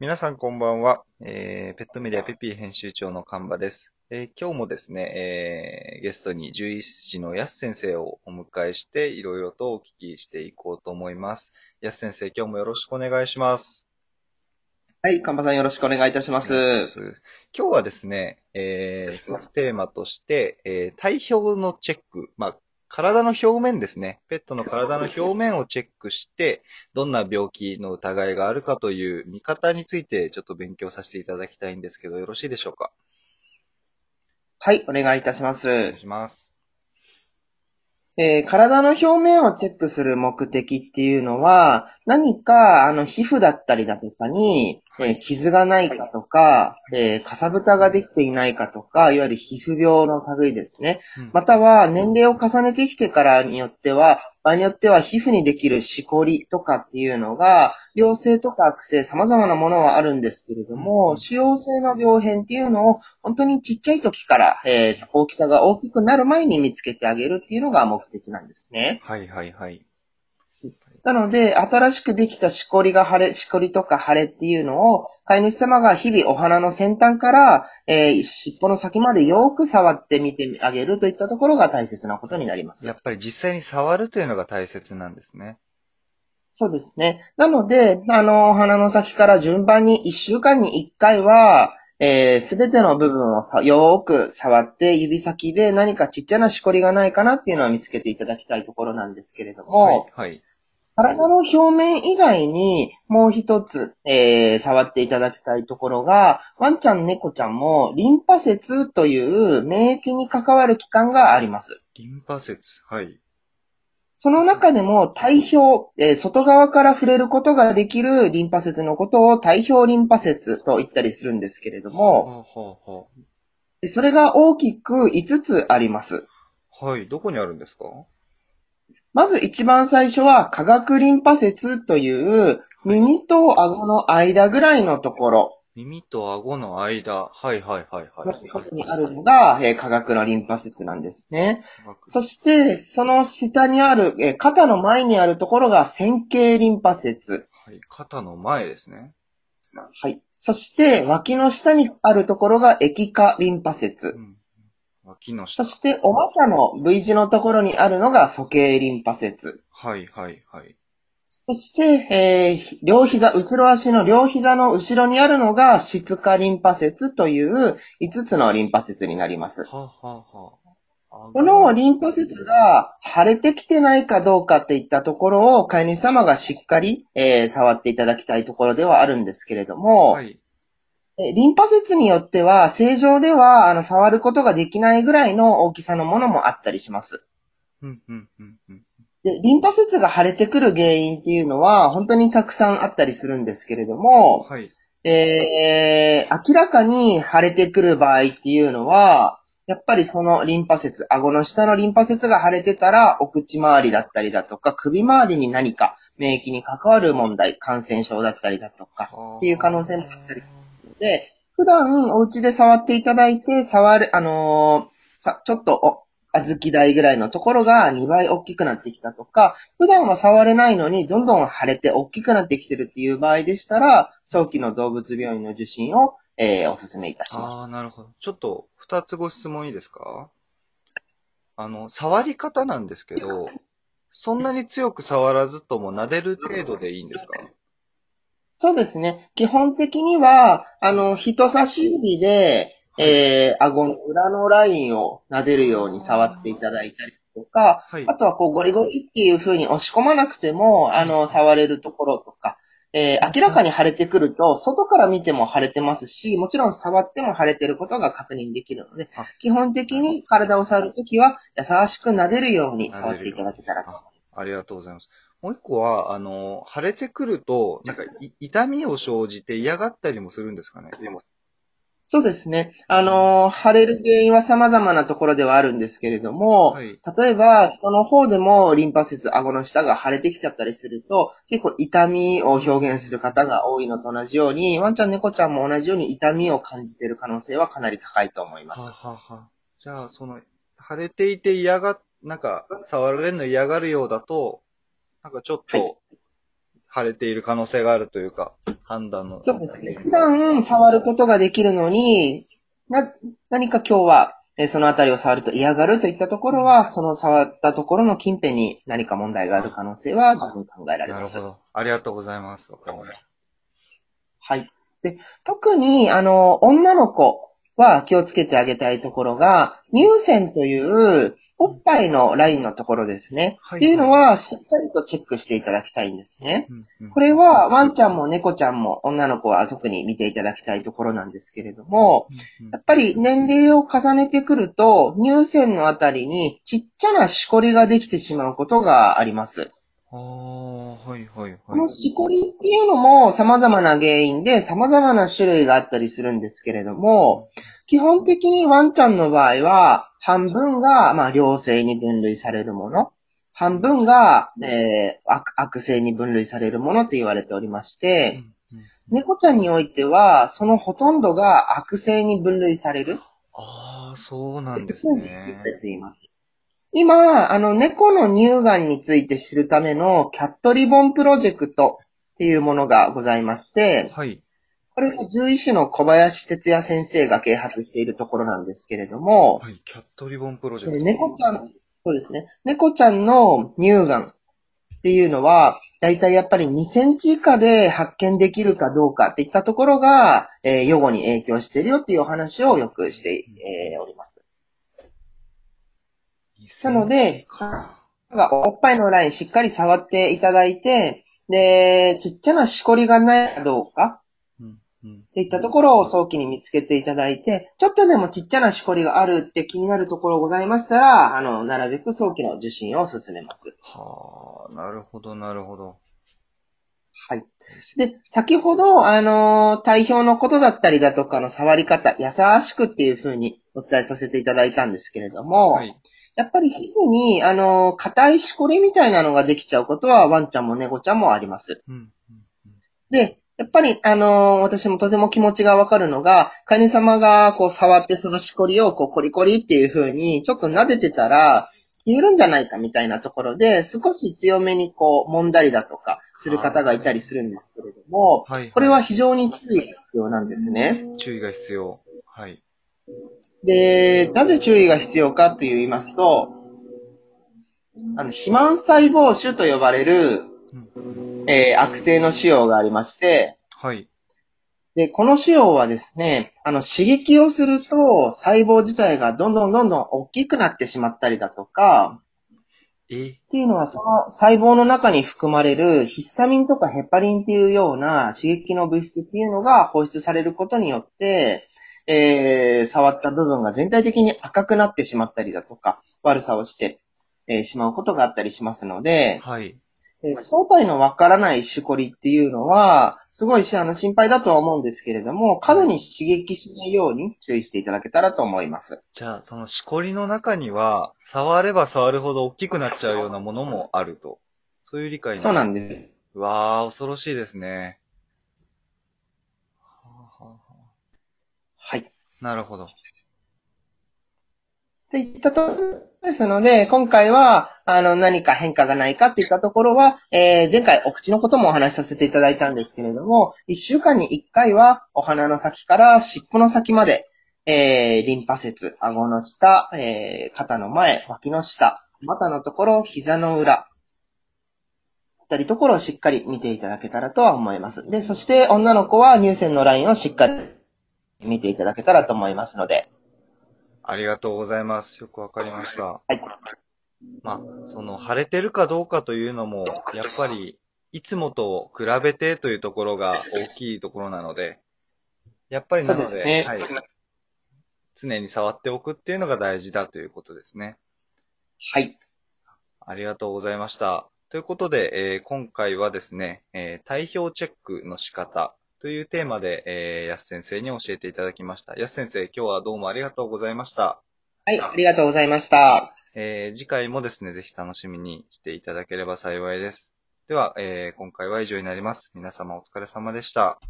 皆さんこんばんは。えー、ペットメディアペピー編集長の神場です。えー今日もですね、えーゲストに獣医師の安先生をお迎えして、いろいろとお聞きしていこうと思います。安先生、今日もよろしくお願いします。はい、看板さんよろしくお願いいたします。今日はですね、えー、一つテーマとして、えー、体表のチェック、まあ、体の表面ですね。ペットの体の表面をチェックして、どんな病気の疑いがあるかという見方についてちょっと勉強させていただきたいんですけど、よろしいでしょうか？はい、お願いいたしまお願いす。します。えー体の表面をチェックする目的っていうのは、何か、あの、皮膚だったりだとかに、えー傷がないかとか、えーかさぶたができていないかとか、いわゆる皮膚病の類ですね。うんまたは、年齢を重ねてきてからによっては、場合によっては皮膚にできるしこりとかっていうのが、良性とか悪性様々なものはあるんですけれどうんも、主要性の病変っていうのを本当にちっちゃい時から、えー大きさが大きくなる前に見つけてあげるっていうのが目的なんですね。はいはいはい。なので、新しくできたしこりが腫れ、しこりとか腫れっていうのを、飼い主様が日々お花の先端から、えー尻尾の先までよく触ってみてあげるといったところが大切なことになります。やっぱり実際に触るというのが大切なんですね。そうですね。なので、あの、鼻の先から順番に1週間に1回は、えすべての部分をさよーく触って、指先で何かちっちゃなしこりがないかなっていうのは見つけていただきたいところなんですけれども、はいはい。体の表面以外にもう一つ、えー触っていただきたいところが、ワンちゃん、猫ちゃんもリンパ節という免疫に関わる器官があります。リンパ節？はい。その中でも体表、えー外側から触れることができるリンパ節のことを体表リンパ節と言ったりするんですけれども、はあはあそれが大きく5つあります。あはい。どこにあるんですか？まず一番最初は化学リンパ節という耳と顎の間ぐらいのところ、耳と顎の間。はいはいはいはい。の近くにあるのが、えー、化学のリンパ節なんですね。そして、その下にある、えー肩の前にあるところが線形リンパ節。はい。肩の前ですね。はい。そして、脇の下にあるところが液化リンパ節う。ん。脇の下。そして、お股の V 字のところにあるのが鼠径リンパ節。はいはいはい。そして、えー両膝、後ろ足の両膝の後ろにあるのが質化リンパ節という5つのリンパ節になります。はあ、はあはあ、このリンパ節が腫れてきてないかどうかっていったところを飼い主様がしっかり、えー触っていただきたいところではあるんですけれども、はい。えリンパ節によっては正常ではあの触ることができないぐらいの大きさのものもあったりします。うんうんうんうん。で、リンパ節が腫れてくる原因っていうのは本当にたくさんあったりするんですけれども、はい。えー、明らかに腫れてくる場合っていうのは、やっぱりそのリンパ節、顎の下のリンパ節が腫れてたら、お口周りだったりだとか、首周りに何か免疫に関わる問題、感染症だったりだとか、っていう可能性もあったりで、普段お家で触っていただいて、触る、あのーさ、ちょっとお、小豆台ぐらいのところが2倍大きくなってきたとか、普段は触れないのにどんどん腫れて大きくなってきてるっていう場合でしたら、早期の動物病院の受診を、えーお勧めいたします。ああ、なるほど。ちょっと、二つご質問いいですか？あの、触り方なんですけど、そんなに強く触らずとも撫でる程度でいいんですか？そうですね。基本的には、あの、人差し指で、えー、顎の裏のラインを撫でるように触っていただいたりとか、はいあとはこうゴリゴリっていう風に押し込まなくても、あの、触れるところとか、えー明らかに腫れてくると、外から見ても腫れてますし、もちろん触っても腫れてることが確認できるのであ、基本的に体を触るときは、優しく撫でるように触っていただけたらと。あありがとうございます。もう一個は、あの、腫れてくると、なんか、い痛みを生じて嫌がったりもするんですかね？そうですね。あのー腫れる原因は様々なところではあるんですけれども、はい。例えば、人の方でもリンパ節、顎の下が腫れてきちゃったりすると、結構痛みを表現する方が多いのと同じように、ワンちゃん、猫ちゃんも同じように痛みを感じている可能性はかなり高いと思います。ははは。じゃあ、その、腫れていて嫌が、なんか、触られるの嫌がるようだと、なんかちょっはいと、腫れている可能性があるというか、判断の。そうですね。普段触ることができるのに、な、何か今日は、えーそのあたりを触ると嫌がるといったところは、その触ったところの近辺に何か問題がある可能性は十分考えられます。なるほど。ありがとうございます。わかりました。はい。で、特に、あの、女の子は気をつけてあげたいところが、乳腺という、おっぱいのラインのところですね。はいっていうのは、しっかりとチェックしていただきたいんですね。うんうんこれは、ワンちゃんも猫ちゃんも女の子は特に見ていただきたいところなんですけれども、うんうんやっぱり年齢を重ねてくると、乳腺のあたりにちっちゃなしこりができてしまうことがあります。ああ、はいはいこのはい。しこりっていうのも様々な原因で様々な種類があったりするんですけれども、基本的にワンちゃんの場合は、半分が、まあ、良性に分類されるもの、半分が、えー悪、悪性に分類されるものって言われておりまして、うんうん猫ちゃんにおいては、そのほとんどが悪性に分類される。ああ、そうなんです言わね。れています。今、あの、猫の乳がんについて知るためのキャットリボンプロジェクトっていうものがございまして、はい。これが獣医師の小林哲也先生が啓発しているところなんですけれども、はい。キャットリボンプロジェえークト。猫ちゃん、そうですね。猫ちゃんの乳がんっていうのは、だいたいやっぱり2センチ以下で発見できるかどうかっていったところが、えー予後に影響しているよっていうお話をよくして、えーおります。なので、おっぱいのラインしっかり触っていただいて、で、ちっちゃなしこりがないかどうかっていったところを早期に見つけていただいて、ちょっとでもちっちゃなしこりがあるって気になるところございましたら、あの、なるべく早期の受診を進めます。はあ、なるほど、なるほど。はい。で、先ほど、あの、体表のことだったりだとかの触り方、優しくっていう風にお伝えさせていただいたんですけれども、はい。やっぱり皮膚に、あの、硬いしこりみたいなのができちゃうことは、ワンちゃんも猫ちゃんもあります。うんうんで、やっぱり、あの私もとても気持ちがわかるのが、飼い主様がこう触ってそのしこりをこうコリコリっていう風にちょっと撫でてたら、言えるんじゃないかみたいなところで、少し強めにこう揉んだりだとかする方がいたりするんですけれども、はい。これは非常に注意が必要なんですね。注意が必要。はい。で、なぜ注意が必要かと言いますと、あの、肥満細胞腫と呼ばれる、うんえー悪性の腫瘍がありまして、はい。で、この腫瘍はですね、あの、刺激をすると、細胞自体がどんどんどんどん大きくなってしまったりだとか、え？っていうのは、その細胞の中に含まれるヒスタミンとかヘパリンっていうような刺激の物質っていうのが放出されることによって、えー、触った部分が全体的に赤くなってしまったりだとか、悪さをして、えーしまうことがあったりしますので、はい。えー正体のわからないしこりっていうのは、すごいしあの心配だとは思うんですけれども、過度に刺激しないように注意していただけたらと思います。じゃあ、そのしこりの中には、触れば触るほど大きくなっちゃうようなものもあると。そういう理解そうなんでです。す。うわー、恐ろしいですね。はい。なるほど。といったとですので、今回は、あの、何か変化がないかっていったところは、えー前回お口のこともお話しさせていただいたんですけれども、1週間に1回は、お鼻の先から尻尾の先まで、えーリンパ節、顎の下、えー肩の前、脇の下、股のところ、膝の裏、いったりところをしっかり見ていただけたらとは思います。で、そして女の子は乳腺のラインをしっかり見ていただけたらと思いますので、ありがとうございます。よくわかりました。はい。まあ、その、腫れてるかどうかというのも、やっぱり、いつもと比べてというところが大きいところなので、やっぱりなので、ですねはい。常に触っておくっていうのが大事だということですね。はい。ありがとうございました。ということで、えー今回はですね、えー体表チェックの仕方というテーマで、えー、安先生に教えていただきました。安先生、今日はどうもありがとうございました。はい、ありがとうございました。えー次回もですね、ぜひ楽しみにしていただければ幸いです。では、えー今回は以上になります。皆様お疲れ様でした。